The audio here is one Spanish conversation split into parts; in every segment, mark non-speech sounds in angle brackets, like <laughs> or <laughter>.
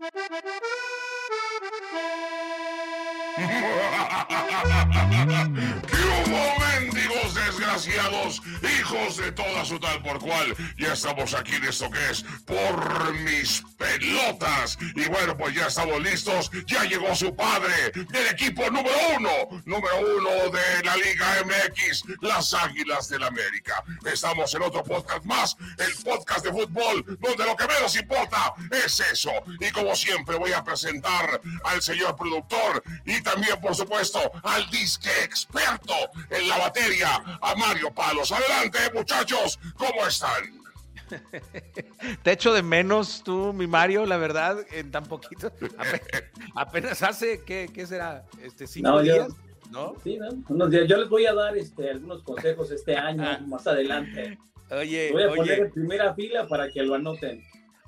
Thank <laughs> you. Mendigos desgraciados! Hijos de toda su tal por cual. Ya estamos aquí en esto que es Por mis pelotas. Y bueno, pues ya estamos listos. Ya llegó su padre del equipo número uno. Número uno de la Liga MX, las Águilas del América. Estamos en otro podcast más, el podcast de fútbol, donde lo que menos importa es eso. Y como siempre voy a presentar al señor productor y también, por supuesto, al disque experto en la batería, a Mario Palos. Adelante, muchachos, ¿cómo están? <laughs> Te echo de menos tú, mi Mario, la verdad, en tan poquito. <laughs> Apenas, hace, ¿qué, ¿qué, será? Este, ¿Cinco No, yo- días? ¿No? Sí, ¿no? Unos días. Yo les voy a dar este, algunos consejos este año, más adelante. Oye, Voy a poner en primera fila para que lo anoten.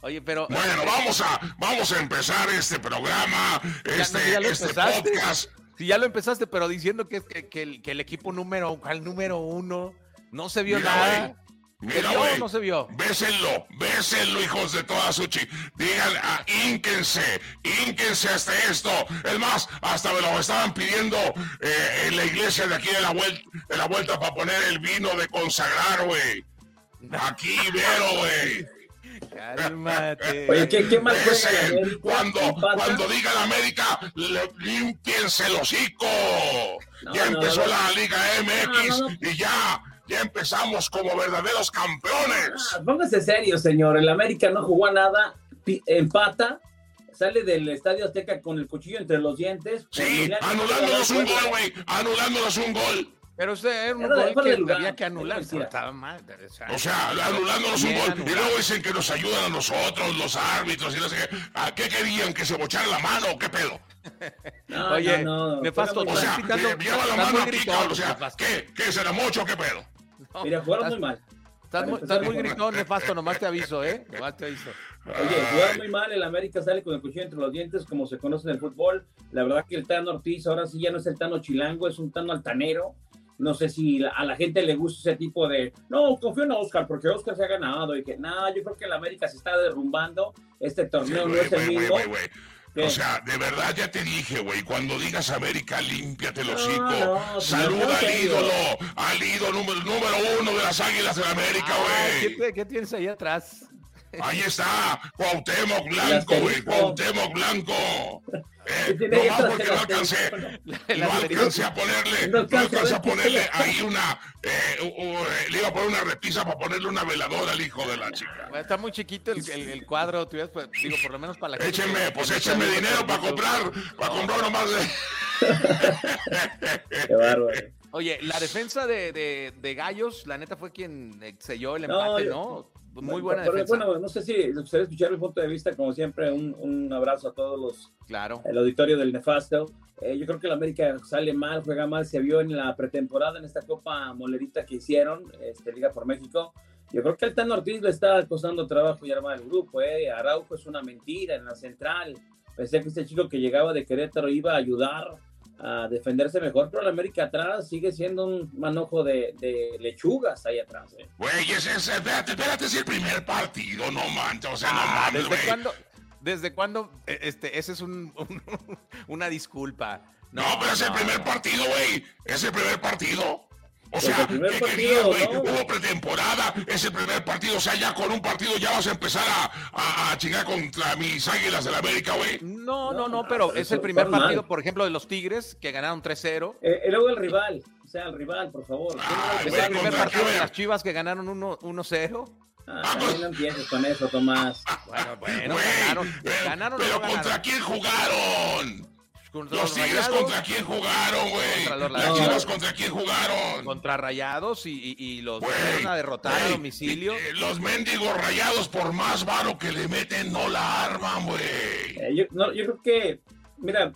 Oye, pero. Bueno, <laughs> vamos a, vamos a empezar este programa, Ya, este, ya lo este empezaste. podcast. Si ya lo empezaste, pero diciendo que, que, que el, que el equipo número, al número uno, no se vio Mira, nada. ¿Se Mira, o no se vio? Bésenlo, bésenlo, hijos de toda su chi. Digan, ah, ínquense, ínquense hasta esto. Es más, hasta me lo estaban pidiendo eh, en la iglesia de aquí de la, vuelta, de la vuelta para poner el vino de consagrar, güey. <laughs> Aquí, vero, güey. Cálmate. Oye, ¿qué, qué mal juega América? cuando, cuando digan América, límpiense el hocico. No, ya no, empezó no. la Liga MX No, no, no. y ya, ya empezamos como verdaderos campeones. Ah, Póngase serio, señor. El América no jugó a nada, empata, sale del Estadio Azteca con el cuchillo entre los dientes. Sí, milagro, anulándonos un gol, güey. Anulándonos un gol. Pero usted era un gol que lugar, había que anular. Estaba mal. o sea, O sea, anulándonos un gol. Y luego dicen que nos ayudan a nosotros, los árbitros, y no sé qué. ¿A qué querían? ¿Que se bochara la mano o qué pedo? No, Oye, no, no, nefasto, O sea, lleva la mano aquí. O sea. ¿qué? ¿Qué será mucho o qué pedo? no, Mira, jugaron muy mal. Estás muy, estás muy gritón, nefasto, nomás te aviso, ¿eh? Nomás te aviso. Oye, jugaron muy mal, el América sale con el cuchillo entre los dientes, como se conoce en el fútbol. La verdad que el Tano Ortiz ahora sí ya no es el Tano Chilango, es un Tano altanero. No sé si la- a la gente le gusta ese tipo de, no, confío en Oscar, porque Oscar se ha ganado y que, no, yo creo que el América se está derrumbando, este Sí, torneo no es el mismo. O sea, de verdad ya te dije, güey, cuando digas América, límpiate el No, hocico. no, Saluda al ídolo, al ídolo número, número uno de las Águilas de América, Ah, ¿qué, güey. ¿Qué tienes ahí atrás? Ahí está, Cuauhtémoc Blanco, güey. Cuauhtémoc Blanco. ¿Qué Eh, nomás atrás porque no alcancé, <laughs> no alcancé a ponerle, No no alcancé a ponerle ahí una, eh, eh, le iba a poner una repisa para ponerle una veladora al hijo de la chica. Bueno, Está muy chiquito el, el- el cuadro, te hubieras, pues, digo, por lo menos para la gente Échenme, pues no échenme dinero para comprar, para comprar nomás de... <laughs> Qué bárbaro. Oye, la defensa de, de, de Gallos, la neta fue quien selló el No, empate, yo- ¿no? Muy buena Pero, defensa. Bueno, no sé si les gustaría escuchar mi punto de vista, como siempre, un, un abrazo a todos los Claro. el auditorio del Nefasto. Eh, yo creo que el América sale mal, juega mal, se vio en la pretemporada en esta Copa Molerita que hicieron, este, Liga por México. Yo creo que al Tano Ortiz le está costando trabajo y armar el grupo. Eh. Araujo es una mentira en la central. Pensé que este chico que llegaba de Querétaro iba a ayudar a defenderse mejor, pero el América atrás sigue siendo un manojo de, de lechugas ahí atrás. eh. Güey, ese es, espérate, espérate, es el primer partido, no manches, o sea, no Ah, mames, ¿Desde güey. cuándo? ¿Desde cuándo? eh, Este, ese es un, un- <laughs> una disculpa. No, pero es el primer no. partido, güey, es el primer partido. O sea, ¿qué querías, güey? Hubo pretemporada, es el primer partido, o sea, ya con un partido ya vas a empezar a, a, chingar contra mis águilas de la América, güey. No, no, no, pero es el primer partido, por ejemplo, de los Tigres, que ganaron 3-0. Eh, y luego el rival, o sea, el rival, por favor. es el primer partido de las Chivas que ganaron 1-0. Ah, no empieces con eso, Tomás. Bueno, bueno, ganaron. ganaron pero ¿contra quién jugaron? Los Tigres contra quién jugaron, güey. Contra los Chivas contra quién jugaron. Contra Rayados y, y, los fueron a derrotar a domicilio. Eh, los mendigos Rayados, por más varo que le meten, no la arman, güey. Eh, yo, no, yo creo que, mira,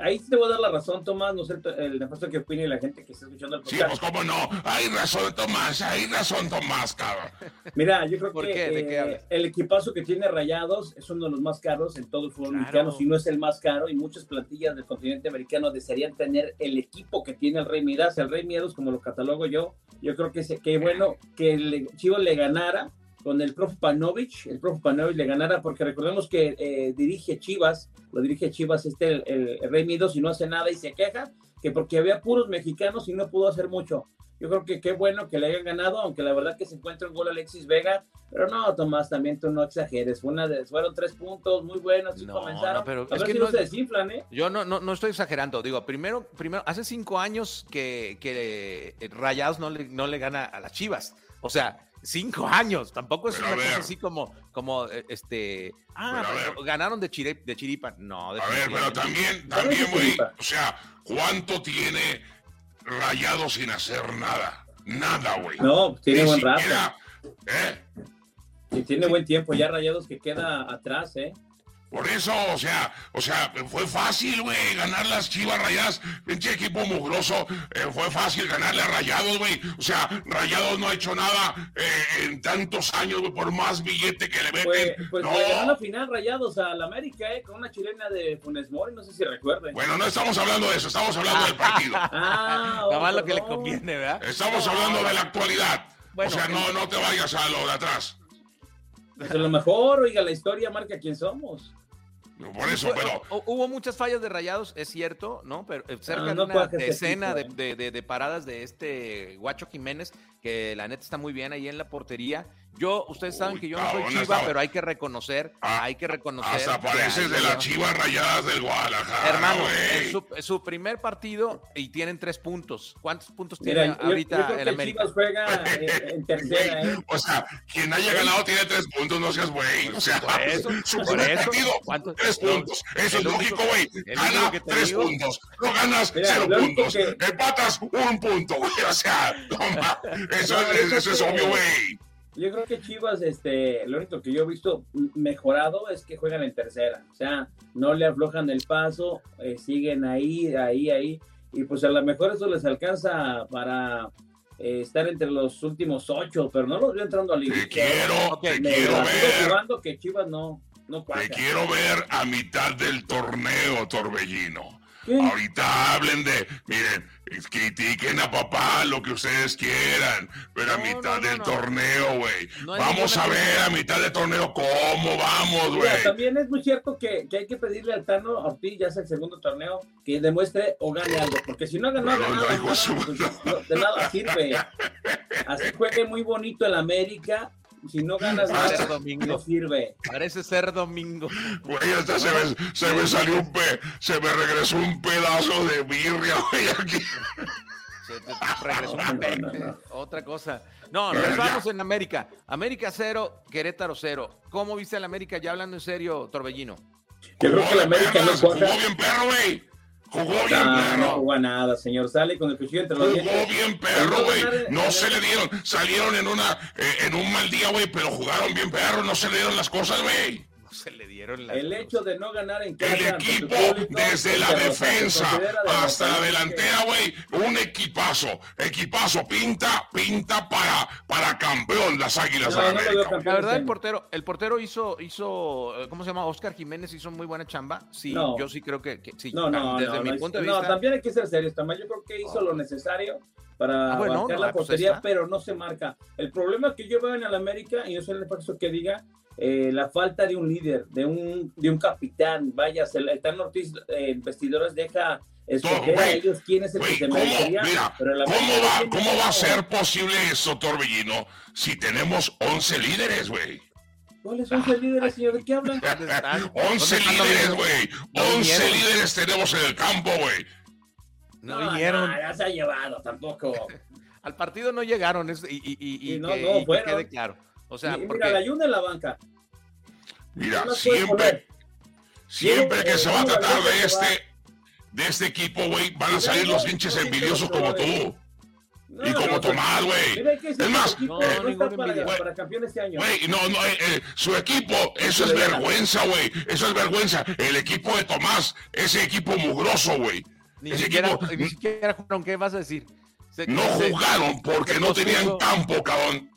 ahí te voy a dar la razón, Tomás, no sé el, el que opine la gente que está escuchando el podcast. Sí, pues cómo no, hay razón, Tomás, hay razón, Tomás, cabrón. Mira, yo creo que eh, el equipazo que tiene Rayados es uno de los más caros en todo el fútbol mexicano, si no es el más caro, y muchas plantillas del continente americano desearían tener el equipo que tiene el Rey Midas, el Rey Miedos, como lo catalogo yo, yo creo que, que bueno que el Chivo le ganara con el prof Panovich, el prof Panovich le ganara, porque recordemos que eh, dirige Chivas, lo dirige Chivas este el, Rey Midos y no hace nada y se queja, que porque había puros mexicanos y no pudo hacer mucho. Yo creo que qué bueno que le hayan ganado, aunque la verdad que se encuentra un gol Alexis Vega, pero no, Tomás, también tú no exageres, una de, fueron tres puntos muy buenos, no, comenzaron, pero es que no, se desinflan, ¿eh? Yo no, no, no estoy exagerando, digo, primero, primero, hace cinco años que, que Rayados no le, no le gana a las Chivas, o sea, Cinco años, tampoco es una cosa así como, como eh, este. Ah, ganaron de, de Chiripa. No, de A ver, pero también, también, güey. O sea, ¿cuánto tiene Rayado sin hacer nada? Nada, güey. No, tiene buen rato. ¿eh? Y tiene buen tiempo, ya Rayados que queda atrás, ¿eh? Por eso, o sea, o sea, fue fácil, güey, ganar las chivas rayadas. Pinche equipo mugroso. Eh, fue fácil ganarle a rayados, güey. O sea, rayados no ha hecho nada eh, en tantos años, güey, por más billete que le meten. Pues, pues no. le ganó la final rayados al América, eh, con una chilena de Funes Mori, no sé si recuerden. Bueno, no estamos hablando de eso, estamos hablando del partido. <laughs> ah, Nada más lo que le conviene, ¿verdad? Estamos hablando de la actualidad. o sea, no, no te vayas a lo de atrás. Pues a lo mejor, oiga, la historia marca quién somos. Por eso, pero. Hubo muchas fallas de rayados, es cierto, ¿no? Pero eh, cerca ah, de una decena de, de, de, paradas de este Guacho Jiménez, que la neta está muy bien ahí en la portería. Yo, ustedes saben que yo no soy chiva, pero hay que reconocer, ah, hay que reconocer. Hasta parece de las chivas rayadas del Guadalajara. Hermano, es su, primer partido y tienen tres puntos. ¿Cuántos puntos tiene ahorita el América? juega <laughs> eh, en tercera, ¿eh? O sea, quien haya ganado tiene tres puntos, no seas güey. O sea, por eso, <laughs> su primer partido, tres puntos. Eso es lógico, güey. Gana tres puntos. No ganas cero puntos. Empatas un punto, güey. O sea, <laughs> eso, eso es obvio, güey. Yo creo que Chivas, este, lo único que yo he visto mejorado es que juegan en tercera. O sea, no le aflojan el paso, eh, siguen ahí, ahí, ahí. Y pues a lo mejor eso les alcanza para eh, estar entre los últimos ocho, pero no los veo entrando al Te quiero, te quiero ver. que Chivas no, no Te quiero ver a mitad del torneo, Torbellino. Ahorita hablen de, miren, critiquen a papá lo que ustedes quieran, pero a mitad del torneo, güey. vamos a ver a mitad del torneo cómo vamos, güey. También es muy cierto que, que, hay que pedirle al Tano Ortiz, ya sea el segundo torneo, que demuestre o gane algo, porque si no ha ganado nada, pues, de nada sirve. Así juegue muy bonito el América, si no ganas nada, domingo. no sirve. Parece ser domingo. Güey, hasta se me, se me salió un pe, se me regresó un pedazo de birria, güey, aquí. Se te regresó un pe, otra cosa. No, nos vamos en América. América cero, Querétaro cero. ¿Cómo viste el América? Ya hablando en serio, Torbellino. Yo creo que el América no Jugó bien perro, güey. Jugó bien, perro. No jugó nada, señor. Sale con el cuchillo entre los dientes. Jugó bien, perro, güey. No se le dieron. Salieron en, una, eh, en un mal día, güey, pero jugaron bien, perro. No se le dieron las cosas, güey se le dieron la El hecho de no ganar en casa. El equipo, desde la defensa hasta la delantera, güey, un equipazo. Equipazo, pinta, pinta para, para campeón las Águilas de América. la verdad, el portero, el portero hizo, hizo, eh, ¿cómo se llama? Oscar Jiménez hizo muy buena chamba. Sí, yo sí creo que, sí. No, no, desde mi punto de vista. No, también hay que ser serios, Yo creo que hizo lo necesario para ah, marcar la pues portería, pero no se marca. El problema que yo veo en el América, y no sé el caso que diga, eh, la falta de un líder, de un, de un capitán. Vaya, el Tan Ortiz eh, vestidores deja escoger a ellos quién es el que se merecería. Mira, ¿cómo va, ¿cómo va a ser posible eso, Torbellino, si tenemos 11 líderes, güey? ¿Cuáles 11 líderes, señor? ¿De qué hablan? <laughs> 11 líderes, güey. 11 líderes tenemos en el campo, güey. No, vinieron. ya se ha llevado, tampoco. <laughs> Al partido no llegaron y, y, y, y no, que, no, quede claro. O sea, mira, porque... la ayuda en la banca. Mira, siempre, siempre que se va a tratar de este, de este equipo, güey, van a salir los hinches envidiosos como tú. y como Tomás, güey. Es más, no, no está para, para campeón este año. Güey, no, no, eh, eh, su equipo, eso es vergüenza, güey. Eso es vergüenza. El equipo de Tomás, ese equipo mugroso, güey. Ni, siquiera, ni siquiera jugaron, ¿qué vas a decir? no jugaron porque no tenían campo, cabrón.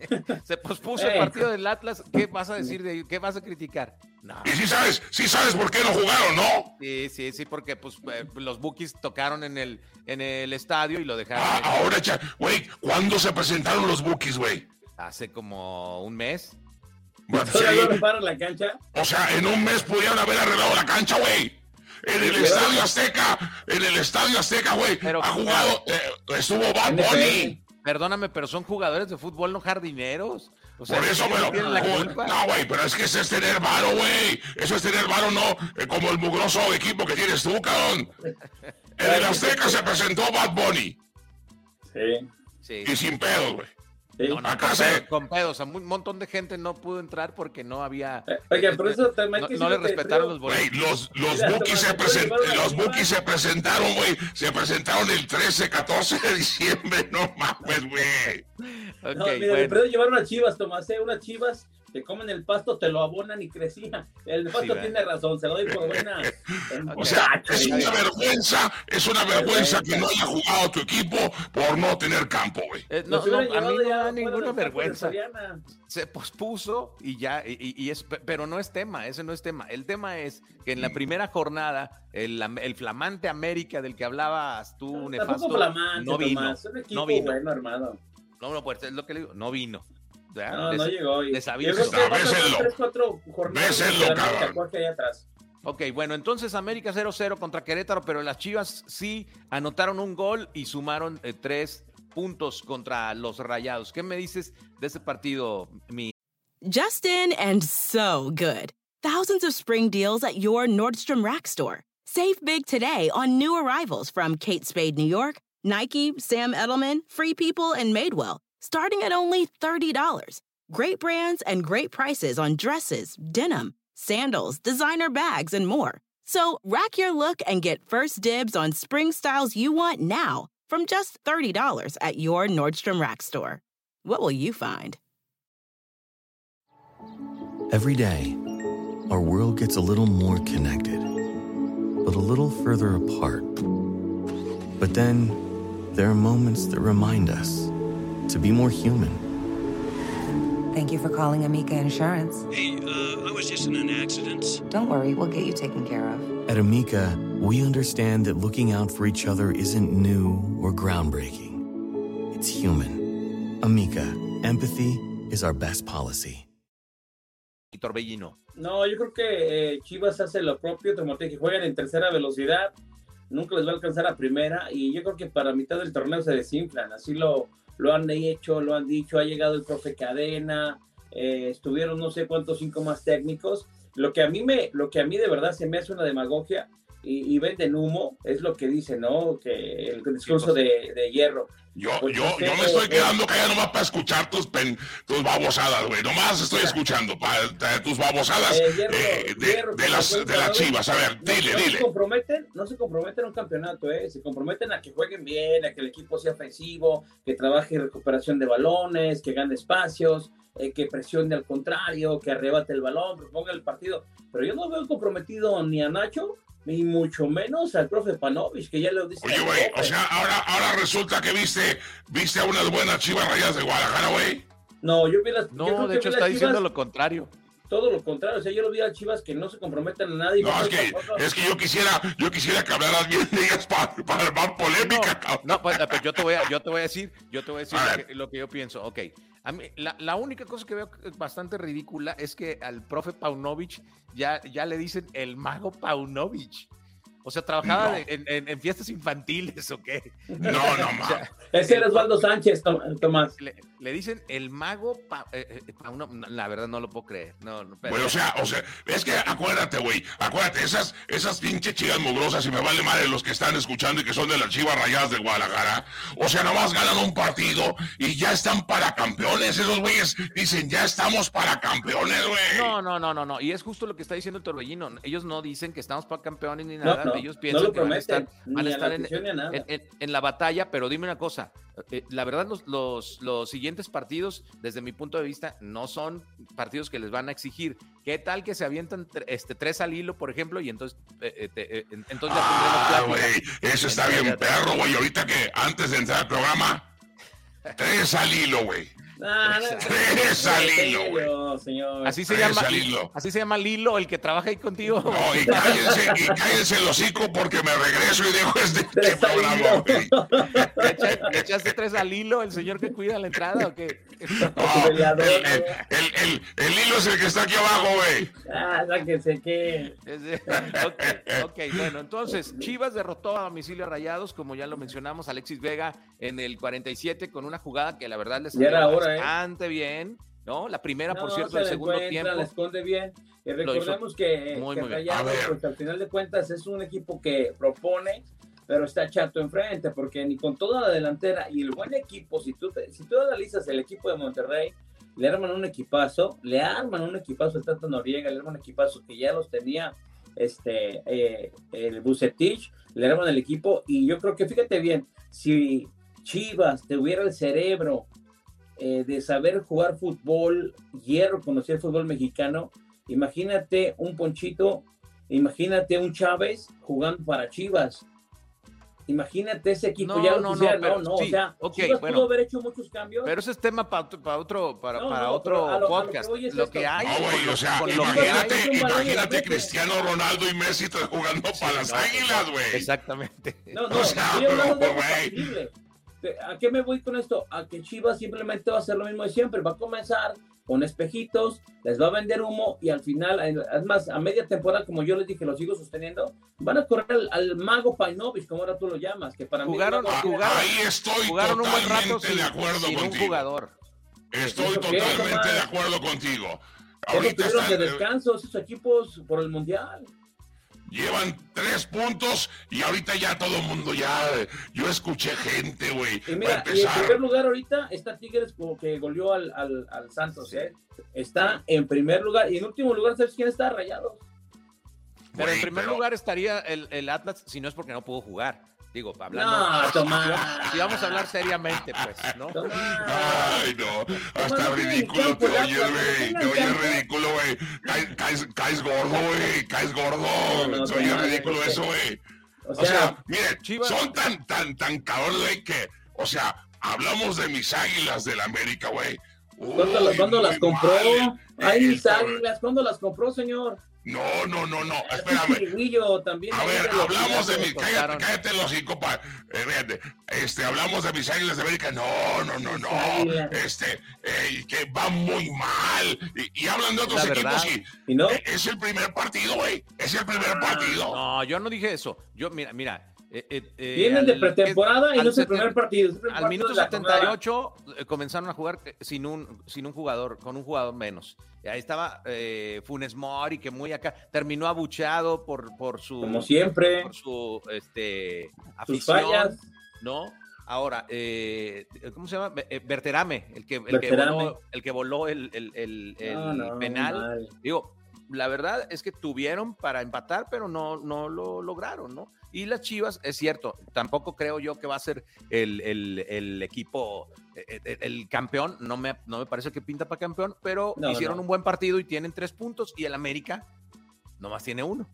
<laughs> se pospuso el partido del Atlas. ¿Qué vas a decir de ¿Qué vas a criticar? No. Y si sabes, si sabes por qué no jugaron, ¿no? Sí, sí, sí, porque pues eh, los Bookies tocaron en el, en el estadio y lo dejaron. Ah, ahora, güey, ¿cuándo se presentaron los Bookies, güey? Hace como un mes. Bueno, sí. la cancha? O sea, en un mes pudieron haber arreglado la cancha, güey. En el Estadio Azteca, en el Estadio Azteca, güey, ha jugado, eh, estuvo Bad Bunny. Perdóname, pero son jugadores de fútbol, no jardineros. O sea, Por eso, pero, la culpa? no, güey, pero es que eso es tener varo, güey. Eso es tener varo, no eh, como el mugroso equipo que tienes tú, cabrón. En el Azteca se presentó Bad Bunny. Sí. sí. Y sin pedos, güey. No, acá se... con pedos, un montón de gente no pudo entrar porque no había. Eh, oye, por eso también no, no le respetaron los boletos. los los Bookies se, present, los se presentaron, güey. Se presentaron el 13, 14 de diciembre. <laughs> No mames, güey. Okay, no, mira, bueno. llevaron a Chivas, Tomás, ¿eh? Unas Chivas te comen el pasto, te lo abonan y crecía. El pasto tiene razón, se lo doy por buena. o sea, es una vergüenza, es una vergüenza que no haya jugado tu equipo por no tener campo, güey. Eh, no, no, a mí no da ninguna vergüenza. Se pospuso y ya, y, y, es, pero no es tema, ese no es tema. El tema es que en la primera jornada, el, el flamante América del que hablabas tú, no, nefasto, flamante, no vino. no vino. Bueno, armado. No, no, pues es lo que le digo, no vino. No, no llegó. Y... Desaviso. Ok, bueno, entonces América 0-0 contra Querétaro, pero las Chivas sí anotaron un gol y sumaron eh, tres puntos contra los Rayados. ¿Qué me dices de ese partido, mi? Justin and so good. Thousands of spring deals at your Nordstrom Rack store. Save big today on new arrivals from Kate Spade New York, Nike, Sam Edelman, Free People, and Madewell starting at only $30. Great brands and great prices on dresses, denim, sandals, designer bags, and more. So rack your look and get first dibs on spring styles you want now from just $30 at your Nordstrom Rack store. What will you find? Every day, our world gets a little more connected, but a little further apart. But then, there are moments that remind us to be more human. Thank you for calling Amica Insurance. Hey, uh, I was just in an accident. Don't worry, we'll get you taken care of. At Amica, we understand that looking out for each other isn't new or groundbreaking. It's human. Amica, empathy is our best policy. Y Torbellino. No, yo creo que eh, Chivas hace lo propio, como te dije, juegan en tercera velocidad, nunca les va a alcanzar a primera y yo creo que para mitad del torneo se desinflan, así lo, lo han hecho, lo han dicho, ha llegado el profe Cadena, eh, estuvieron no sé cuántos cinco más técnicos. Lo que a mí me, lo que a mí de verdad se me hace una demagogia y, y venden humo, es lo que dice, ¿no? Que el discurso de, de hierro. Yo, pues yo, yo me estoy quedando callado nomás para escuchar tus, pen, tus babosadas, güey. Nomás estoy escuchando para, tus babosadas eh, hierro, eh, de, hierro, de, las, de las chivas. A ver, no, dile, no dile. Se comprometen, no se comprometen a un campeonato, ¿eh? Se comprometen a que jueguen bien, a que el equipo sea ofensivo, que trabaje en recuperación de balones, que gane espacios, eh, que presione al contrario, que arrebate el balón, proponga el partido. Pero yo no veo comprometido ni a Nacho ni mucho menos al profe Panovich, que ya lo dice. Oye, güey, o sea, ahora, ahora resulta que viste, viste a unas buenas chivas rayas de Guadalajara, güey. No, yo vi las. No, de hecho está diciendo lo contrario. Todo lo contrario, o sea, yo lo vi a Chivas que no se comprometen a nadie. No, es que, es que yo quisiera, yo quisiera que hablaras bien <laughs> de ellas para, para armar polémica, No, no pues, pues, yo te voy a, yo te voy a decir, yo te voy a decir lo que, lo que, yo pienso. Ok, a la, la, única cosa que veo bastante ridícula es que al profe Paunovic ya, ya le dicen el mago Paunovic. O sea, ¿trabajaba en, fiestas infantiles o qué? No, no, no. Ese era Osvaldo Sánchez, Tomás. Le, dicen el mago eh, eh, la verdad no lo puedo creer. No, o sea, o sea, es que acuérdate, güey, acuérdate, esas, esas pinches chivas mugrosas, y me vale madre los que están escuchando y que son de las chivas rayadas de Guadalajara. O sea, nomás ganan un partido y ya están para campeones. Esos güeyes dicen, ya estamos para campeones, güey. No, no, no, no, no. Y es justo lo que está diciendo el Torbellino. Ellos no dicen que estamos para campeones ni nada ellos piensan que van a estar, en, la batalla, pero dime una cosa, eh, la verdad los, los, siguientes partidos, desde mi punto de vista, no son partidos que les van a exigir. ¿Qué tal que se avientan este, tres al hilo, por ejemplo, y entonces, eh, eh, entonces ya ah, eso está bien perro, güey, ahorita que antes de entrar al programa, <laughs> tres al hilo, güey. <laughs> Lilo, señor. Así se llama Así se llama Lilo, el que trabaja ahí contigo. No, y <laughs> cállense, y cállense el hocico porque me regreso y dejo este, este programa. ¿Le echaste tres al Lilo, el señor que cuida la entrada o qué? el, el, el, hilo es el que está aquí abajo, güey. Ah, sáquense que. Okay, ok, bueno, entonces, Chivas derrotó a domicilio Rayados, como ya lo mencionamos, Alexis Vega en el 47 con una jugada que la verdad les era hora, ¿eh? Bastante bien, ¿no? La primera, por cierto, del segundo tiempo. La esconde bien. Y recordemos que, muy, Rayados, pues, al final de cuentas, es un equipo que propone, pero está chato enfrente, porque ni con toda la delantera y el buen equipo, si tú, si tú analizas el equipo de Monterrey, le arman un equipazo, le arman un equipazo a Tato Noriega, le arman un equipazo que ya los tenía este eh, el Bucetich, le arman el equipo, y yo creo que fíjate bien, si Chivas tuviera el cerebro eh, de saber jugar fútbol, hierro, conocer el fútbol mexicano. Imagínate un Ponchito, imagínate un Chávez jugando para Chivas. Imagínate ese equipo no, ya no, no, no, no, o sea, Chivas pudo haber hecho muchos cambios. Pero ese es tema para, para otro, para, para otro podcast. lo, que, hay, o sea, imagínate, imagínate Cristiano Ronaldo y Messi jugando para las Águilas, güey. Exactamente. No, no, o sea, güey. ¿A qué me voy con esto? A que Chivas simplemente va a hacer lo mismo de siempre. Va a comenzar con espejitos, les va a vender humo y al final, es más, a media temporada, como yo les dije, lo sigo sosteniendo, van a correr al, mago Painovich, como ahora tú lo llamas, que para jugaron, mí... Jugaron, ahí estoy jugaron un buen rato sin, de acuerdo contigo. un jugador. Estoy totalmente de acuerdo contigo. Ahorita están, de descanso esos equipos por el Mundial llevan tres puntos y ahorita ya todo el mundo ya, yo escuché gente, güey. Y mira, y en primer lugar ahorita está Tigres como que goleó al, al, al Santos, ¿eh? Está en primer lugar y en último lugar, ¿sabes quién está? Rayados. Pero en primer lugar estaría el, el Atlas, si no es porque no pudo jugar. Digo, hablando. No, Tomás. Si vamos a hablar seriamente, pues, ¿no? Ay, no. Hasta ridículo te oyes, güey. Te oyes ridículo, güey. Caes, caes, gordo, güey. Caes gordo. Te oyes ridículo eso, güey. O sea, miren, son tan, tan, tan cabrones, güey, que, o sea, hablamos de mis águilas del América, güey. ¿Cuándo, las compró? Ay, mis águilas, ¿cuándo las compró, señor? No, no, no, no, espérame. también a ver, hablamos de mis, cállate, cállate los cinco, pa, eh, este, hablamos de mis águilas de América, no, no, no, no, este, eh, que va muy mal, y, hablan de otros equipos y, no? Eh, es el primer partido, güey, es el primer partido. No, yo no dije eso, yo, mira, mira, eh, eh, eh, Vienen de pretemporada y no es el primer partido. al minuto 78 comenzaron a jugar sin un, sin un jugador, con un jugador menos. Ahí estaba Funes Mori, que muy acá terminó abucheado por, por su. Como siempre. Por su este, afición. ¿No? Ahora, ¿cómo se llama? Berterame, el que, el que voló, el, que voló el, el, el, penal. Digo, la verdad es que tuvieron para empatar, pero no, no lo lograron, ¿no? Y las Chivas, es cierto, tampoco creo yo que va a ser el, equipo, eh, eh, el, campeón, no me, no me parece que pinta para campeón, pero hicieron un buen partido y tienen tres puntos y el América nomás tiene uno.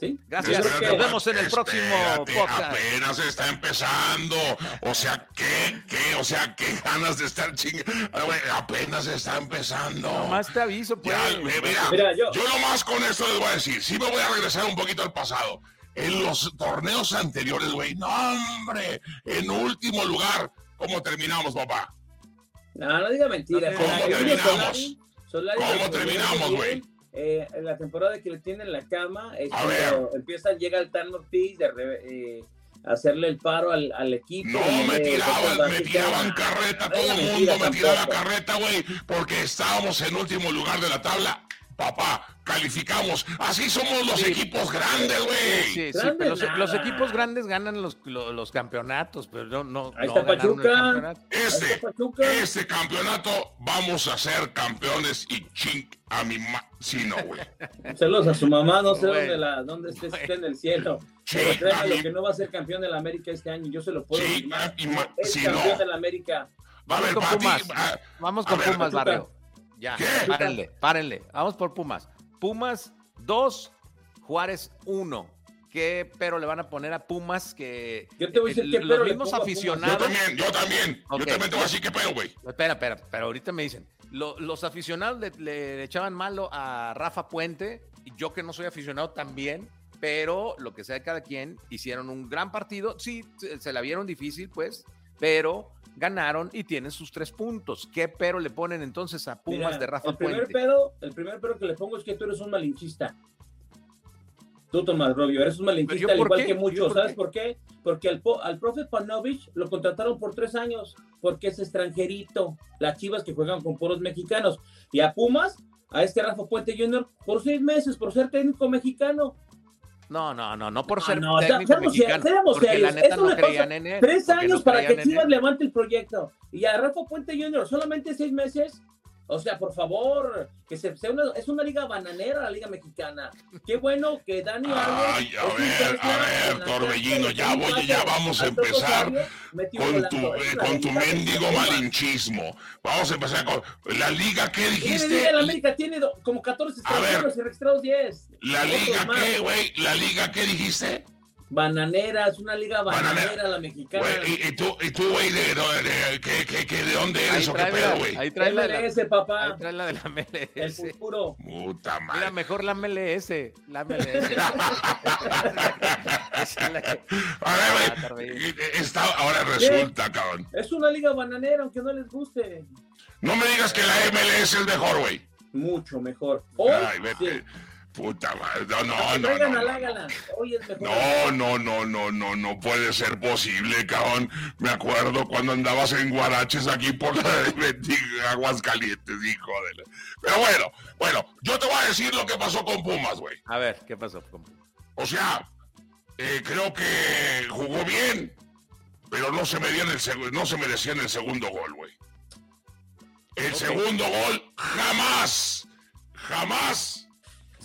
Sí. Gracias. Nos vemos en el próximo podcast. Apenas está empezando. O sea, ¿qué? ¿Qué? O sea, qué ganas de estar chingando. Ah, apenas está empezando. Nomás te aviso, pues. mira, yo... yo nomás con esto les voy a decir. Sí me voy a regresar un poquito al pasado en los torneos anteriores, güey. No, hombre, en último lugar, ¿cómo terminamos, papá? No, no diga mentiras. ¿Cómo terminamos? ¿Cómo terminamos, güey? Eh, en la temporada que le tienen la cama, es A cuando empieza, llega el Tan Ortiz de eh, hacerle el paro al, al equipo. No, y me tiraban, Costa me tiraban carreta, todo el mundo me tiraba carreta, güey, porque estábamos en último lugar de la tabla. Papá, calificamos. Así somos los Sí. equipos grandes, güey. Sí, sí, Grandes pero los, equipos grandes ganan los, los, los campeonatos, pero no, no, Ahí no está Pachuca. Ahí Este, está Pachuca. este campeonato vamos a ser campeones y ching a mi ma... Sí, no, güey. Saludos a su mamá, no sé Bueno. dónde, la, dónde esté, Bueno. esté en el cielo. Pero también. lo que no va a ser campeón de la América este año, yo se lo puedo Es sí, campeón no. de la América. Va a Vamos ver, con Pati, Pumas. ah, Vamos A con ver, Pumas, Pachuca. Barrio. Ya, ¿Qué? párenle, párenle. Vamos por Pumas. Pumas 2, Juárez 1. ¿Qué pero le van a poner a Pumas que Yo te voy a decir el- qué los pero mismos pongo a Pumas. yo aficionados? también, yo también. Yo también te voy a decir qué pedo, güey. Espera, espera, pero ahorita me dicen, lo- los aficionados le, le echaban malo a Rafa Puente, y yo que no soy aficionado también, pero lo que sea de cada quien, hicieron un gran partido, sí, se, se la vieron difícil, pues, pero ganaron y tienen sus tres puntos. ¿Qué pero le ponen entonces a Pumas Mira, de Rafa el primer Puente? pedo, el primer pedo que le pongo es que tú eres un malinchista. Tú, Tomás Robio, eres un malinchista ¿Yo al igual qué? que ¿Yo muchos. por ¿Sabes qué? por qué? Porque al, al profe Panovich lo contrataron por tres años, porque es extranjerito. Las chivas que juegan con puros mexicanos. Y a Pumas, a este Rafa Puente Jr., por seis meses, por ser técnico mexicano. No, no, no, no por No, ser no, técnico seamos mexicano, seamos porque la serios. neta Eso no le creían pasa en él. Tres años no para que Chivas él. levante el proyecto. Y a Rafa Puente Jr. solamente seis meses. O sea, por favor, que se, sea una, es una liga bananera la liga mexicana. Qué bueno que Dani Ay, a ver, a ver, Torbellino, ya voy, ya vamos a empezar un con tu, eh, con tu que mendigo malinchismo. Vamos a empezar con la liga, ¿qué Tiene dijiste? Liga, la América tiene como 14 A ver. extranjeros y registrados 10. La liga. ¿qué, güey? La liga, ¿qué dijiste? Bananera, es una liga bananera, la mexicana. Y, y tú, y tú, güey, de, de, de- ¿qué- qué- qué- de dónde eres o qué pedo, güey? ahí trae la, la- MLS, papá. ahí trae la de la El MLS. puro. Puta Mira, madre. mejor la MLS. La MLS. <laughs> <laughs> A ver, Ah, güey, está, ahora resulta, cabrón. Es una liga bananera, aunque no les guste. No me digas que la MLS es mejor, güey. Mucho mejor. Hoy, Ay, vete. sí. Puta madre. No, no, no. No, no. No, no, no, no, puede ser posible, cabrón. Me acuerdo cuando andabas en Guaraches aquí por la de bendiga Aguas Calientes, hijo de la... Pero bueno, bueno, yo te voy a decir lo que pasó con Pumas, güey. A ver, ¿qué pasó? compa? O sea, eh, creo que jugó bien, pero no se merecían el, seg- no se merecían el segundo gol, güey. El segundo gol jamás, jamás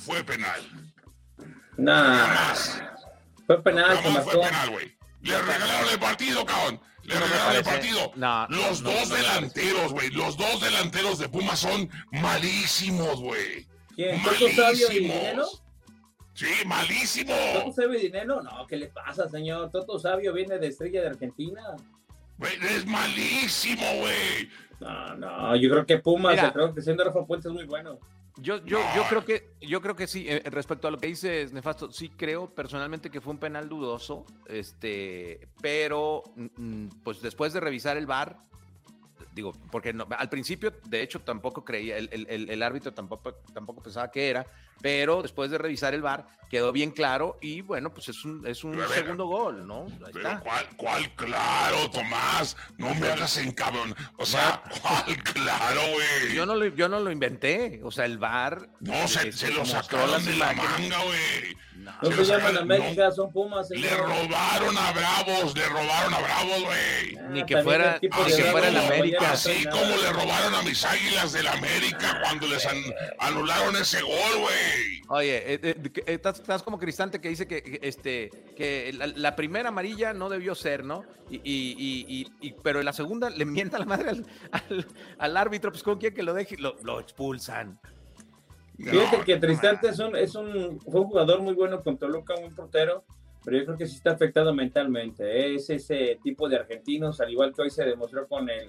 fue penal. Nah, Jamás. fue penal, Jamás fue penal, güey. Le regalaron el partido, cabrón. Le No regalaron el partido. No, los no, dos delanteros, güey. Los dos delanteros de Pumas son malísimos, güey. ¿Quién? ¿Toto Sabio y Dinero? Malísimos. Sí, malísimo. ¿Toto Sabio y Dinero? No, ¿qué le pasa, señor? Toto Sabio viene de Estrella de Argentina. Güey, es malísimo, güey. No, no, yo creo que Pumas, creo que siendo Rafa Puente es muy bueno. Yo, yo, yo creo que, yo creo que sí, eh, respecto a lo que dices, Nefasto, sí creo personalmente que fue un penal dudoso, este, pero pues después de revisar el VAR, digo, porque no- al principio, de hecho, tampoco creía, el, el- el- árbitro tampoco, tampoco pensaba que era, pero después de revisar el VAR, quedó bien claro y bueno, pues es un, es un segundo gol, ¿no? Ahí Pero está. ¿cuál, cuál claro, Tomás? No me hagas encabrón. O sea, ¿cuál claro, güey? Yo no, lo, yo no lo inventé, o sea, el VAR... No, se, eh, se lo mostró sacaron las de la manga, güey. No, No Se se lo llaman América, son Pumas, Le señor. robaron a Bravos, le robaron a Bravos, güey. Ah, Ni que también fuera- ni que fuera el América. Así como le robaron a mis águilas del América cuando les an- anularon ese gol, güey. Oye, eh, eh, eh, estás, estás como Cristante que dice que, este, que la, la primera amarilla no debió ser, ¿no? Y, y- y- y- y- pero en la segunda le mienta la madre al, al- al árbitro, pues con quién que lo deje, lo, lo expulsan. Fíjate No, que Tristante es un, es un, fue un jugador muy bueno con Toluca, un portero, pero yo creo que sí está afectado mentalmente. ¿eh? Es ese tipo de argentinos, al igual que hoy se demostró con el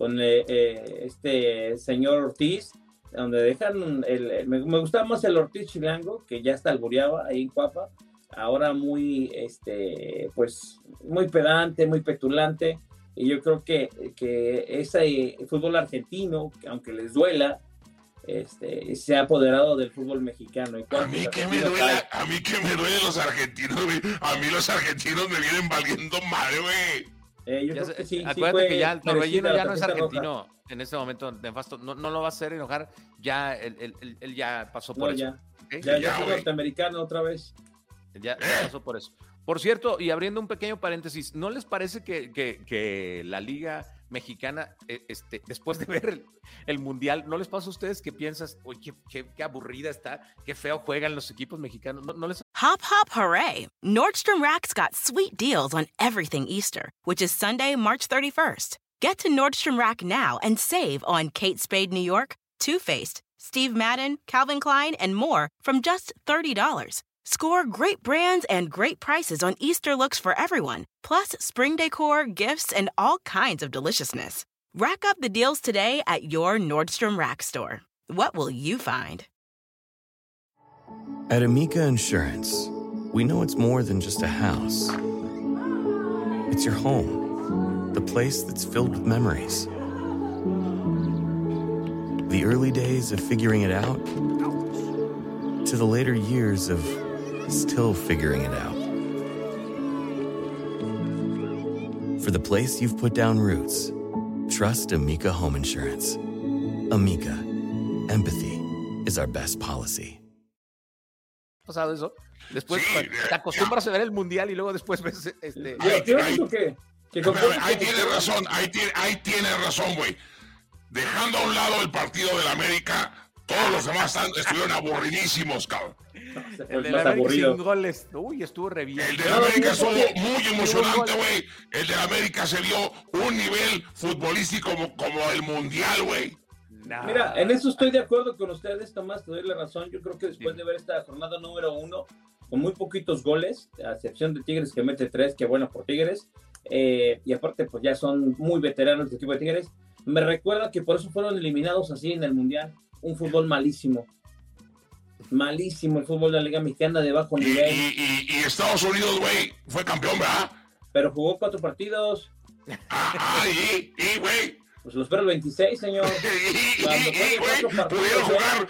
con eh, eh, este señor Ortiz, donde dejan el, el- me, gustaba más el Ortiz chilango, que ya hasta albureaba ahí en Cuapa, ahora muy este pues muy pedante, muy petulante. Y yo creo que, que ese fútbol argentino, aunque les duela, este, se ha apoderado del fútbol mexicano. ¿Y a mí que me duele, a mí que me duele los argentinos, güey. A mí los argentinos me vienen valiendo madre, güey. Eh, yo creo que sí, acuérdate que ya el torbellino ya no es argentino en este momento nefasto. No, no lo va a hacer enojar. Ya él, él, ya pasó por eso. Ya, ya, es norteamericano otra vez. Ya, pasó por eso. Por cierto, y abriendo un pequeño paréntesis, ¿no les parece que, que, que la liga mexicana, eh, este, después de ver el, mundial, ¿no les pasa a ustedes que piensas, oye, qué, qué, aburrida está, qué feo juegan los equipos mexicanos? ¿No, no. Hop, hop, hooray! Nordstrom Rack's got sweet deals on everything Easter, which is Sunday, March 31st. Get to Nordstrom Rack now and save on Kate Spade New York, Too Faced, Steve Madden, Calvin Klein, and more from just $30. Score great brands and great prices on Easter looks for everyone, plus spring decor, gifts, and all kinds of deliciousness. Rack up the deals today at your Nordstrom Rack store. What will you find? At Amica Insurance, we know it's more than just a house. It's your home, the place that's filled with memories. The early days of figuring it out to the later years of still figuring it out. For the place you've put down roots, trust Amica Home Insurance. Amica, empathy is our best policy. ¿Pasado eso? Después sí, te acostumbras a ver el mundial y luego después ves este. Ahí, ahí, ahí tiene razón, ahí tiene, ahí tiene razón, güey. Dejando a un lado el partido del América, todos los demás estuvieron aburridísimos, cabrón. El de la América sin goles. Uy, estuvo re bien. El de la América estuvo muy emocionante, güey. El de la América se vio un nivel futbolístico como, como el Mundial, güey. Mira, en eso estoy de acuerdo con ustedes, Tomás, te doy la razón. Yo creo que después de ver esta jornada número uno, con muy poquitos goles, a excepción de Tigres que mete tres, que bueno por Tigres, eh, y aparte pues ya son muy veteranos el equipo de Tigres, me recuerda que por eso fueron eliminados así en el Mundial. Un fútbol malísimo. Malísimo el fútbol de la Liga Mexicana de bajo nivel. Y, Estados Unidos, güey, fue campeón, ¿verdad? Pero jugó cuatro partidos. Ah, y, y, güey. Pues los espero el 26, señor. pudieron jugar,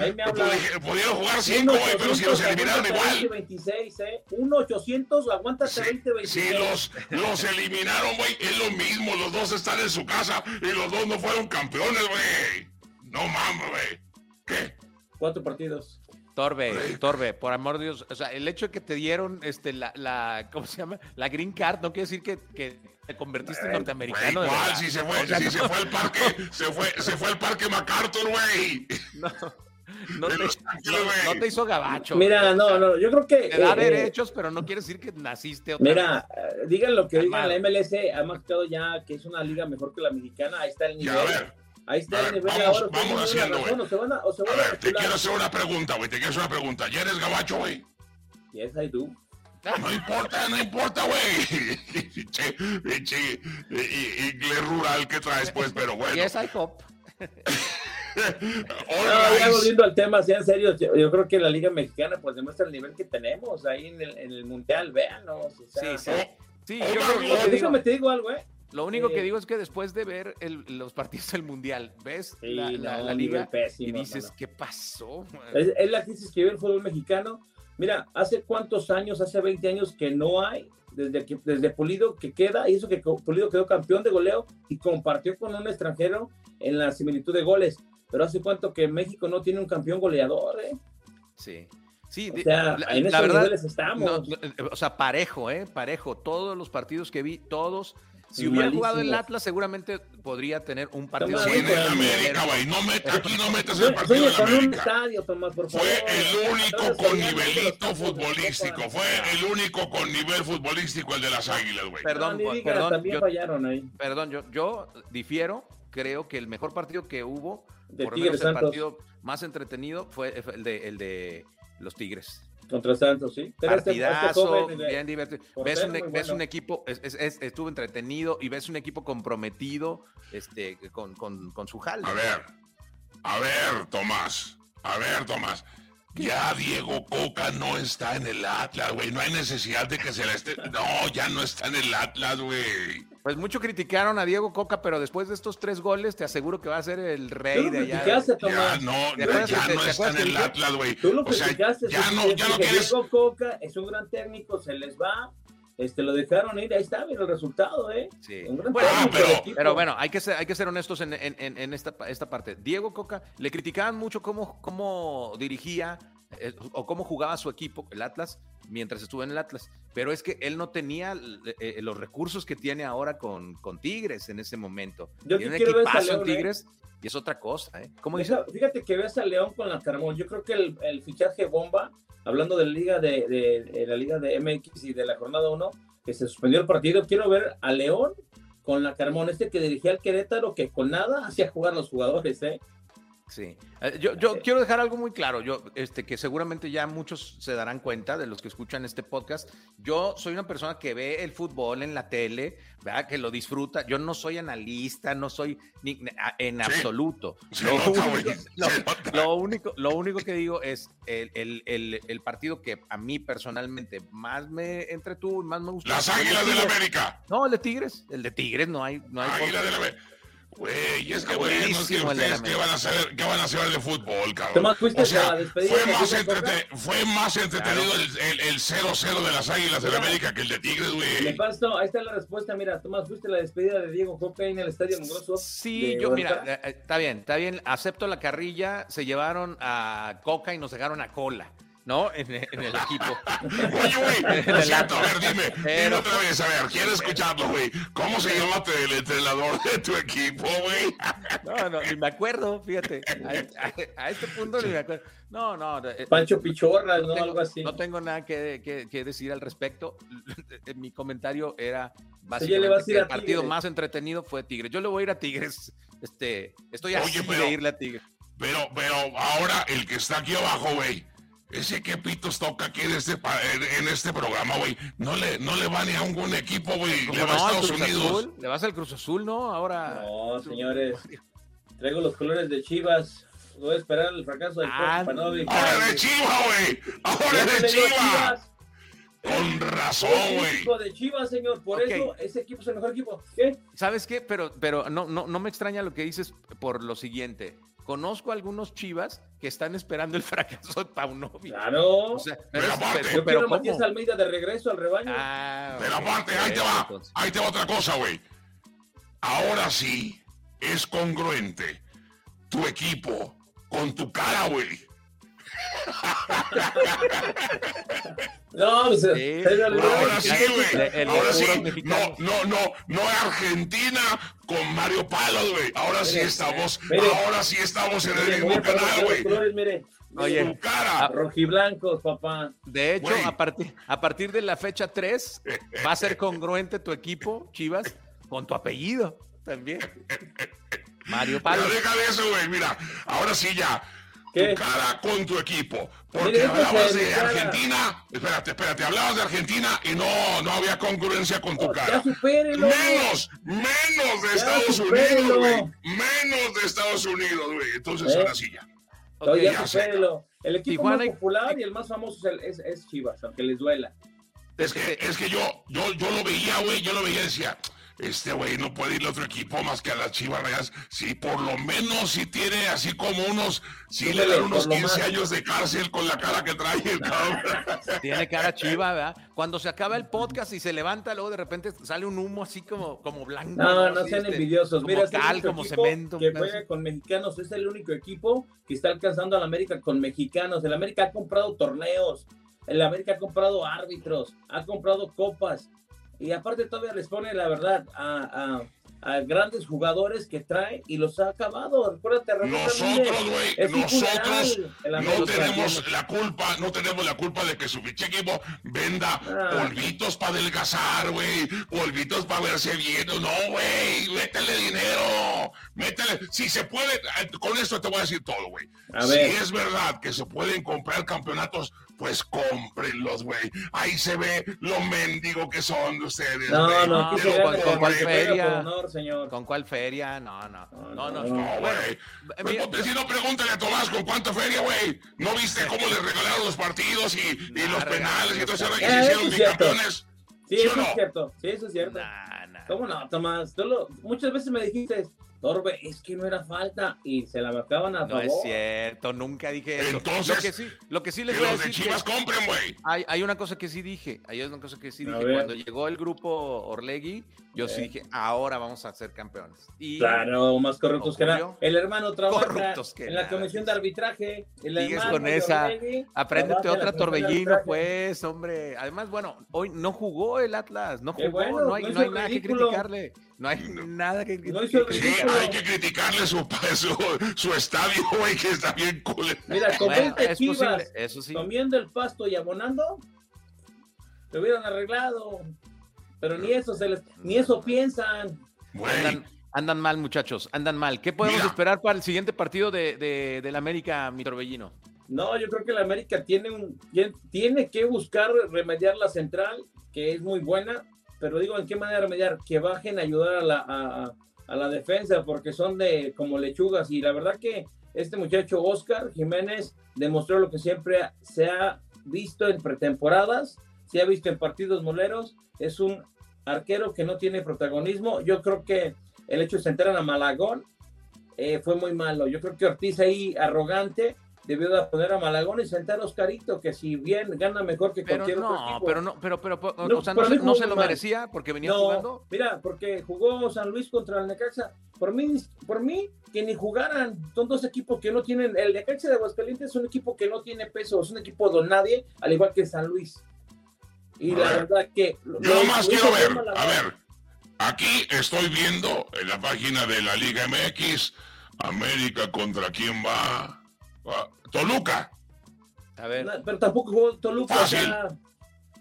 pudieron jugar 5, güey, pero si los eliminaron igual. 26, ¿eh? 1-800, aguántate 20-26. Si los, los eliminaron, güey, es lo mismo. Los dos están en su casa y los dos no fueron campeones, güey. No mames, güey. ¿Qué? Cuatro partidos. Torbe, Torbe, por amor de Dios, o sea, el hecho de que te dieron este la, la ¿cómo se llama? La green card no quiere decir que, que te convertiste en norteamericano. igual, si se fue, si se fue al parque, se fue, se fue al parque MacArthur, güey. No. No te, no, te, hizo gabacho. Mira, no, no, yo creo que. Te da eh, derechos, pero no quiere decir que naciste otra Mira, vez. digan lo que digan, la MLS ha marcado ya que es una liga mejor que la mexicana, ahí está el nivel. Ahí está el nivel vamos, ahora. Vamos haciendo, güey. A, ver, te quiero hacer una pregunta, güey. Te quiero hacer una pregunta. ¿Ya eres gabacho, güey? Yes, I do. No importa, no importa, güey. <laughs> Pinche, inglés rural que traes, pues, pero bueno. Yes, I hope. <laughs> no, ya volviendo al tema, si en serio, yo, creo que la Liga Mexicana pues demuestra el nivel que tenemos ahí en el, en el Mundial, véanos. O sea, sí, sí. Sí, yo creo que, déjame te digo algo, ¿eh? Lo único que digo es que después de ver los partidos del Mundial, ves la, liga y dices, ¿qué pasó? Es, la crisis que vive el fútbol mexicano. Mira, hace cuántos años, hace 20 años que no hay, desde, que, desde Pulido que queda, y eso que Pulido quedó campeón de goleo y compartió con un extranjero en la similitud de goles. Pero hace cuánto que México no tiene un campeón goleador, ¿eh? Sí. Sí, o sea, en esos niveles estamos. o sea, parejo, ¿eh? Parejo. Todos los partidos que vi, todos si hubiera jugado el Atlas, seguramente podría tener un partido. Sí, en el América, güey. No aquí no metas el partido en América. Estadio, Tomás, por favor. Fue el único con nivelito futbolístico. Fue el único con nivel futbolístico el de las Águilas, güey. Perdón, perdón. También yo, fallaron ahí. Perdón, yo, yo difiero. Creo que el mejor partido que hubo, de por lo menos el partido más entretenido, fue el de, el de los Tigres. Contra Santos, sí. Este, este Partidazo, bien divertido. Ves un, ves un, equipo, es, es, estuvo entretenido y ves un equipo comprometido este, con, con, con su jale. A ver, a ver, Tomás, a ver, Tomás. Ya Diego Coca no está en el Atlas, güey. No hay necesidad de que se la esté. No, ya no está en el Atlas, güey. Pues mucho criticaron a Diego Coca, pero después de estos tres goles, te aseguro que va a ser el rey Tú lo de allá. criticaste, Ya no, ¿Te acuerdas ya que- no te está en el Atlas, güey. Tú lo O sea, criticaste. ya no, ya no quieres. Diego Coca es un gran técnico, se les va. Este, lo dejaron ir, ahí está, mira el resultado, ¿eh? Sí. Un gran Bueno, pero-. Pero bueno, hay que ser, hay que ser honestos en, en- en- en esta, esta parte. Diego Coca le criticaban mucho cómo, cómo dirigía eh, o cómo jugaba su equipo, el Atlas, mientras estuvo en el Atlas. Pero es que él no tenía eh, eh, los recursos que tiene ahora con, con Tigres en ese momento. Yo tiene un ver a equipazo en ¿eh? Tigres y es otra cosa. ¿eh? ¿Cómo dice? Deja- Fíjate que ves a León con la Carmón. Yo creo que el, el fichaje bomba, hablando de la liga de, de- de la liga de MX y de la jornada 1, que se suspendió el partido, quiero ver a León con la Carmón, este que dirigía al Querétaro, que con nada hacía jugar los jugadores, ¿eh? Sí. Eh, Yo, yo quiero dejar algo muy claro, yo, este, que seguramente ya muchos se darán cuenta de los que escuchan este podcast. Yo soy una persona que ve el fútbol en la tele, ¿verdad? Que lo disfruta. Yo no soy analista, no soy ni- en absoluto. Lo único, lo- único, lo único que digo es el, el- el- el partido que a mí personalmente más me entretuvo y más me gustó. Las águilas del. América. No, el de Tigres. El de Tigres no hay. No hay Águilas del América. Güey, es que Está bueno, es que ustedes, ¿qué van a saber, qué van a saber de fútbol, cabrón? Tomás, ¿fuiste o sea, a la despedida fue más, entrete- fue más entretenido el- el el 0-0 de las Águilas del. América que el de Tigres, Le güey. paso, ahí está la respuesta, mira, Tomás, fuiste la despedida de Diego Coca en el estadio Mugroso. Sí, yo, mira, eh, está bien, está bien, acepto la carrilla, se llevaron a Coca y nos dejaron a Cola, ¿no? En, el- en el equipo. Oye, güey, <laughs> es cierto, a ver, dime, dime Pero- otra vez, a ver, quiero escucharlo, güey. ¿Cómo se llama el entrenador de tu equipo, güey? No, no, ni me acuerdo, fíjate, a, a- a este punto ni me acuerdo. No, no, eh, Pancho Pichorras, ¿no? tengo, Algo así. no tengo nada que, que- que decir al respecto. <laughs> Mi comentario era ya le vas básicamente a ir que a el partido más entretenido fue Tigres. Yo le voy a ir a Tigres. Este, estoy Oye, así pero- de irle a Tigres. Pero, pero ahora el que está aquí abajo, güey. Ese que pitos toca aquí en este, en, este programa, güey. No le, no le va ni a ningún equipo, güey. ¿Cómo Le va a Estados Unidos. Azul? ¿Le vas al Cruz Azul, no? Ahora. No, señores. Traigo los colores de Chivas. Voy a esperar el fracaso del Ah, Panovic. Ahora de Chiva, güey. Ahora de. Chivas. Con razón, güey. crítico de Chivas, señor. Por eso ese equipo es el mejor equipo. ¿Qué? ¿Sabes qué? Pero, pero no, no, no me extraña lo que dices por lo siguiente. Conozco a algunos chivas que están esperando el <laughs> fracaso de Paunovic. Claro. O sea, pero, Pero aparte- pero- Yo pero quiero a Matías ¿cómo? Almeida de regreso al rebaño. Ah, Pero aparte, ahí te va. entonces. Ahí te va otra cosa, güey. Ahora sí es congruente tu equipo con tu cara, güey. No, pues, Sí. Ahora sí, güey. Ahora sí. No, no, no, no Argentina con Mario Palos, güey. Ahora sí estamos, mire. ahora sí estamos en el Mire, mismo a canal, güey. Oye, cara. Ah, Rojiblancos, papá. De hecho, a partir, a partir de la fecha 3, va a ser congruente tu equipo, Chivas, con tu apellido también. <laughs> Mario Pero Palos. deja de eso, güey. Mira, ahora sí ya. ¿Qué? Tu cara con tu equipo. Porque hablabas de de cara. Argentina. Espérate, espérate. Hablabas de Argentina y no, no había congruencia con tu Oh, Ya cara. supérelo. Menos, menos de Ya, Estados supérelo. Unidos, güey. Menos de Estados Unidos, güey. Entonces, ¿Eh? ahora sí ya. Supérelo. El equipo Tijuana más popular y el más famoso es, el- es, es Chivas, aunque les duela. Es que, es que yo, yo, yo lo veía, güey, yo lo veía y decía, este güey no puede ir a otro equipo más que a las Chivas Rayas. Si por lo menos si tiene así como unos, si le dan unos por lo 15 más. años de cárcel con la cara que trae el <laughs> cabrón. Tiene cara chiva, ¿verdad? Cuando se acaba el podcast y se levanta, luego de repente sale un humo así como, como blanco. No, no sean este, envidiosos. Como Mira, es el cal, único como equipo cemento. Que juega con mexicanos. Es el único equipo que está alcanzando a la América con mexicanos. El América ha comprado torneos. El América ha comprado árbitros. Ha comprado copas. Y aparte todavía les pone la verdad a, a- a grandes jugadores que trae y los ha acabado. Recuérdate, Ramón Nosotros, güey, nosotros no tenemos la culpa, no tenemos la culpa de que su pinche equipo venda Ah. polvitos para adelgazar, güey, polvitos para verse bien. No, güey, métele dinero, métele. Si se puede, eh, con esto te voy a decir todo, güey. Si es verdad que se pueden comprar campeonatos, pues cómprenlos, güey. Ahí se ve lo mendigo que son de ustedes. No, güey. no, con- cuál feria. honor, señor. ¿Con cuál feria? No, no. No, no. no, No, Bueno, güey. eh, Pues, pues, si no, pregúntale a Tomás con cuánta feria, güey. ¿No viste cómo les regalaron los partidos y, y Nah, los penales y todo eso? Que Eh, se eso hicieron es cierto. bicampeones. Sí, ¿Sí o eso no? es cierto. Sí, eso es cierto. nah, nah. ¿Cómo no, Tomás? Tú lo- muchas veces me dijiste, Torbe, es que no era falta y se la marcaban a No favor. es cierto, nunca dije eso. Entonces, lo que sí, lo que sí les Que voy a los de decir Chivas que compren, güey. hay, hay una cosa que sí dije, hay una cosa que sí A dije. ver. Cuando llegó el grupo Orlegui, yo sí Eh. dije, ahora vamos a ser campeones. Y Claro, más corruptos que nada. El hermano trabaja Corruptos que en la nada. comisión de arbitraje. El Sigues hermano con esa. Orlegui Apréndete otra torbellino, pues, hombre. Además, bueno, hoy no jugó el Atlas, no jugó, bueno, no hay, no no hay nada que criticarle. No hay nada que, No que hay que criticarle su, su, su estadio, <laughs> güey, que está bien cool. Mira, con Bueno, 20 es chivas posible, eso sí. comiendo el pasto y abonando, lo hubieran arreglado. Pero ni eso se les, ni eso piensan. Andan, andan mal, muchachos, andan mal. ¿Qué podemos Mira. esperar para el siguiente partido de, de, del América, mi torbellino? No, yo creo que la América tiene un tiene- tiene que buscar remediar la central, que es muy buena, pero digo, ¿en qué manera remediar? Que bajen a ayudar a la, a, la defensa, porque son de como lechugas. Y la verdad que este muchacho Oscar Jiménez demostró lo que siempre se ha visto en pretemporadas, se ha visto en partidos moleros. Es un arquero que no tiene protagonismo. Yo creo que el hecho de sentar a Malagón eh, fue muy malo. Yo creo que Ortiz ahí, arrogante, debió de poner a Malagón y sentar a Oscarito, que si bien gana mejor que Pero cualquier otro no, equipo. pero no, pero, pero, pero, No, o sea, no, para se, no lo mal. merecía porque venía No, jugando. mira, porque jugó San Luis contra el Necaxa. Por mí, por mí, que ni jugaran. Son dos equipos que no tienen. El Necaxa de Aguascalientes es un equipo que no tiene peso, es un equipo don nadie, al igual que San Luis. Y A la ver, verdad que. Yo lo quiero ver, a ver, aquí estoy viendo en la página de la Liga MX, América contra quién va. Ah, Toluca, A ver, No, Pero tampoco jugó Toluca. Fácil.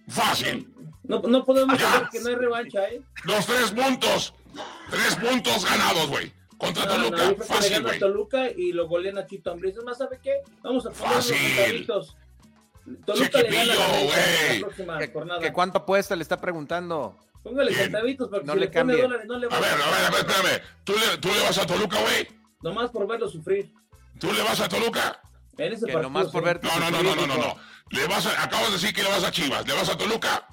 fácil. no, no podemos decir que no hay revancha, ¿eh? Los tres puntos, tres puntos ganados, güey. Contra No, no, Toluca, yo creo que le fácil, gana. Toluca y lo golean a Chito Ambriz. Es más, ¿sabe qué? Vamos a poner unos Fácil. centavitos. Toluca le gana a la Chiquipillo, América güey. la próxima ¿qué, jornada. qué cuánto apuesta le está preguntando? Póngale Bien. centavitos porque No si le le, pone cambie. dólares no le va A ver, a ver, a ver, espérame. ¿Tú le, tú le vas a Toluca, güey? Nomás por verlo sufrir. ¿Tú le vas a Toluca? En ese Que partido, nomás por verte No, no, no, no, no, no, no. Le vas a, acabas de decir que le vas a Chivas. ¿Le vas a Toluca?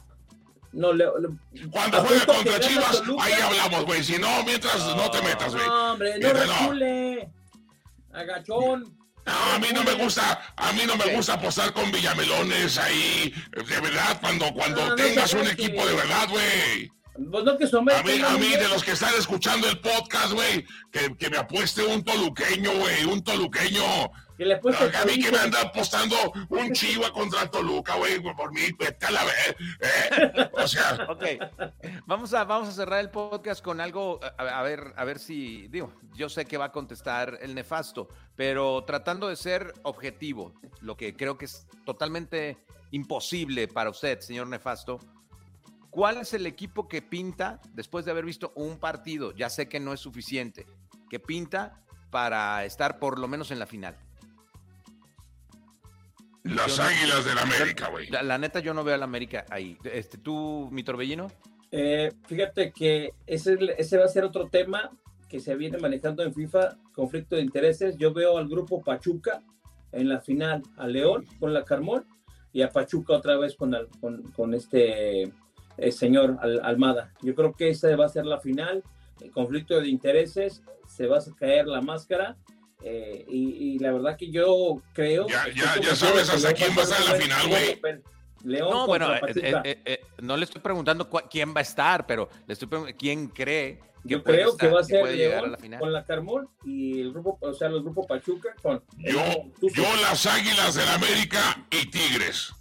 No, le, le- Cuando juegue contra Chivas, ahí hablamos, güey. Si no, mientras no, te metas, güey. No, hombre, no no. Agachón. No, a mí no me gusta, a mí no me gusta apostar con Villamelones ahí, de verdad, cuando, cuando no tengas un equipo de verdad, güey. Pues no que A mí, a mí de los que están escuchando el podcast, güey, que, que me apueste un toluqueño, güey, un toluqueño. Que le puesto A mí que me anda apostando un chiva contra Toluca, güey, por mí, vete a la vez, ¿eh? O sea, <laughs> Ok, vamos a, vamos a cerrar el podcast con algo, a, a ver, a ver si, digo, yo sé que va a contestar el nefasto, pero tratando de ser objetivo, lo que creo que es totalmente imposible para usted, señor nefasto. ¿Cuál es el equipo que pinta, después de haber visto un partido, ya sé que no es suficiente, que pinta para estar por lo menos en la final? las Yo no- águilas del América, güey. La, la neta, yo no veo al América ahí. Este, ¿Tú, mi torbellino? Eh, fíjate que ese, ese va a ser otro tema que se viene manejando en FIFA, conflicto de intereses. Yo veo al grupo Pachuca en la final, a León con la Carmón y a Pachuca otra vez con, con, con este eh, señor Al- Almada. Yo creo que esa va a ser la final, el conflicto de intereses, se va a caer la máscara. eh, y, y la verdad que yo creo... Ya- ya- ya sabes hasta quién va a estar en la final, güey. León No, bueno, eh, eh, eh, eh, no le estoy preguntando quién va a estar, pero le estoy preguntando quién cree que Yo puede creo estar, que va a ser puede llegar a León la final. con la Carmón y el grupo, o sea, los grupos Pachuca con. Yo, yo las águilas del América y Tigres.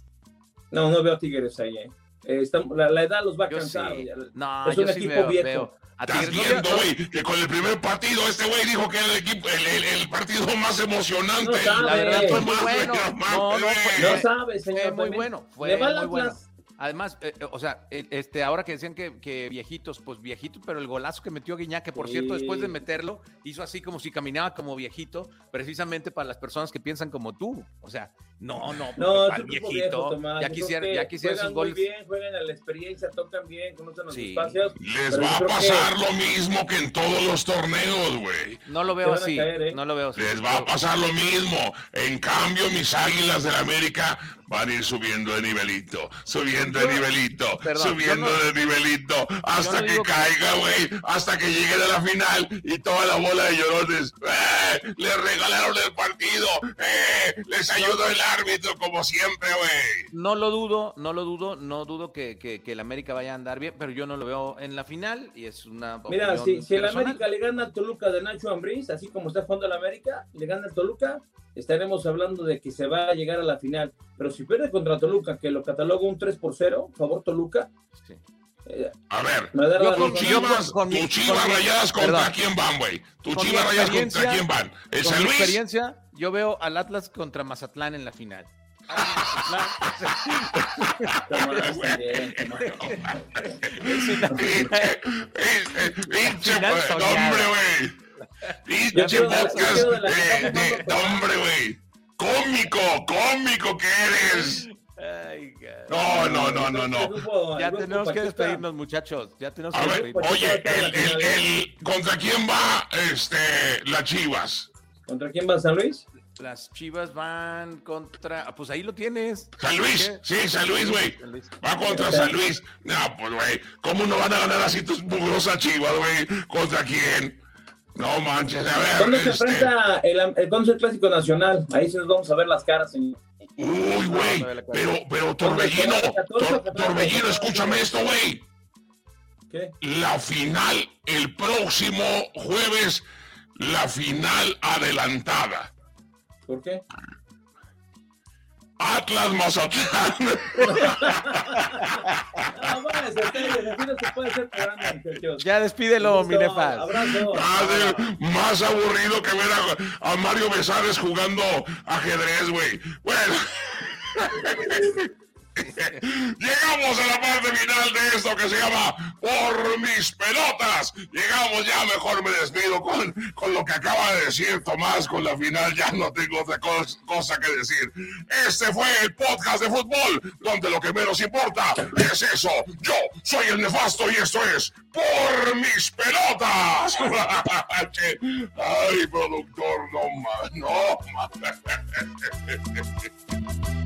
No, no veo Tigres ahí. eh. Eh, estamos- la, la edad los va a Yo cansar. sí. No, es yo un sí equipo veo, viejo. veo a Estás viendo, güey, que con el primer partido este güey dijo que era el equipo, el, el- el partido más emocionante. No sabe. La verdad fue muy bueno. no No, fue, No sabe, señor. fue muy también. bueno. Fue Le va muy bueno. Atlas. Además, eh, eh, o sea, eh, este, ahora que decían que, que viejitos, pues viejitos, pero el golazo que metió Guiñac, que por Sí. cierto, después de meterlo, hizo así como si caminaba como viejito, precisamente para las personas que piensan como tú. O sea, No, no, No, para viejito. viejo, Tomás. ya Yo quisiera, creo que ya quisiera juegan sus muy goles. bien, juegan a la experiencia, tocan bien, conocen los Sí. espacios. Les va a que pasar lo mismo que en todos los torneos, güey. No lo veo así. caer, ¿eh? No lo veo así. Les va a pasar lo mismo. En cambio, mis águilas del América van a ir subiendo de nivelito, subiendo de nivelito, perdón, subiendo no- de nivelito, hasta no que caiga, güey, hasta que llegue a la final y toda la bola de llorones. ¡Eh! Les regalaron el partido, ¡eh! Les ayudó el árbitro, como siempre, güey. No lo dudo, no lo dudo, no dudo que, que, que el América vaya a andar bien, pero yo no lo veo en la final y es una Mira, si, si el. América le gana al Toluca de Nacho Ambriz, así como está jugando el América, le gana al Toluca, estaremos hablando de que se va a llegar a la final. Pero si pierde contra Toluca, que lo cataloga un 3 por 0, favor Toluca, Sí. eh, A ver, me da Yo la tus con- razón. yo chivas, con rayadas contra quién van, güey. Mi chivas rayadas contra quién van. ¿El Con San mi Luis? experiencia, yo veo al Atlas contra Mazatlán en la final. Pinche hombre, güey. Pinche podcast. hombre, güey. Cómico, cómico que eres. Ay. No, no, no, no, no. Ya tenemos que despedirnos, muchachos. Ya tenemos A que ver, despedirnos. oye, el, el, el- ¿contra quién va este las chivas? ¿Contra quién va San Luis? Las chivas van contra. ah, Pues ahí lo tienes. San Luis, sí, San Luis, güey. Va contra San Luis. No, pues, güey, ¿cómo no van a ganar así tus mugrosas chivas, güey? ¿Contra quién? No manches, a ver. ¿Dónde se este, enfrenta el, el, ¿dónde es el clásico nacional? Ahí sí nos vamos a ver las caras, señor. Uy, güey, pero, pero Torbellino, Tor- Torbellino, escúchame esto, güey. ¿Qué? La final, el próximo jueves, la final adelantada. ¿Por qué? Atlas Mazatlán. <laughs> Ah, bueno, se puede, así no se puede hacer programa, muchachos. Ya despídelo, Listo, Minefas. Abrazo. Va a ser más aburrido que ver a, a Mario Besares jugando ajedrez, güey. Bueno. <laughs> Llegamos a la parte final de esto que se llama Por mis pelotas. Llegamos ya, mejor me despido con, con lo que acaba de decir Tomás con la final. Ya no tengo otra cos- cosa que decir. Este fue el podcast de fútbol, donde lo que menos importa es eso. Yo soy el nefasto y esto es Por mis pelotas. <laughs> Ay, productor, no más, no más. <laughs>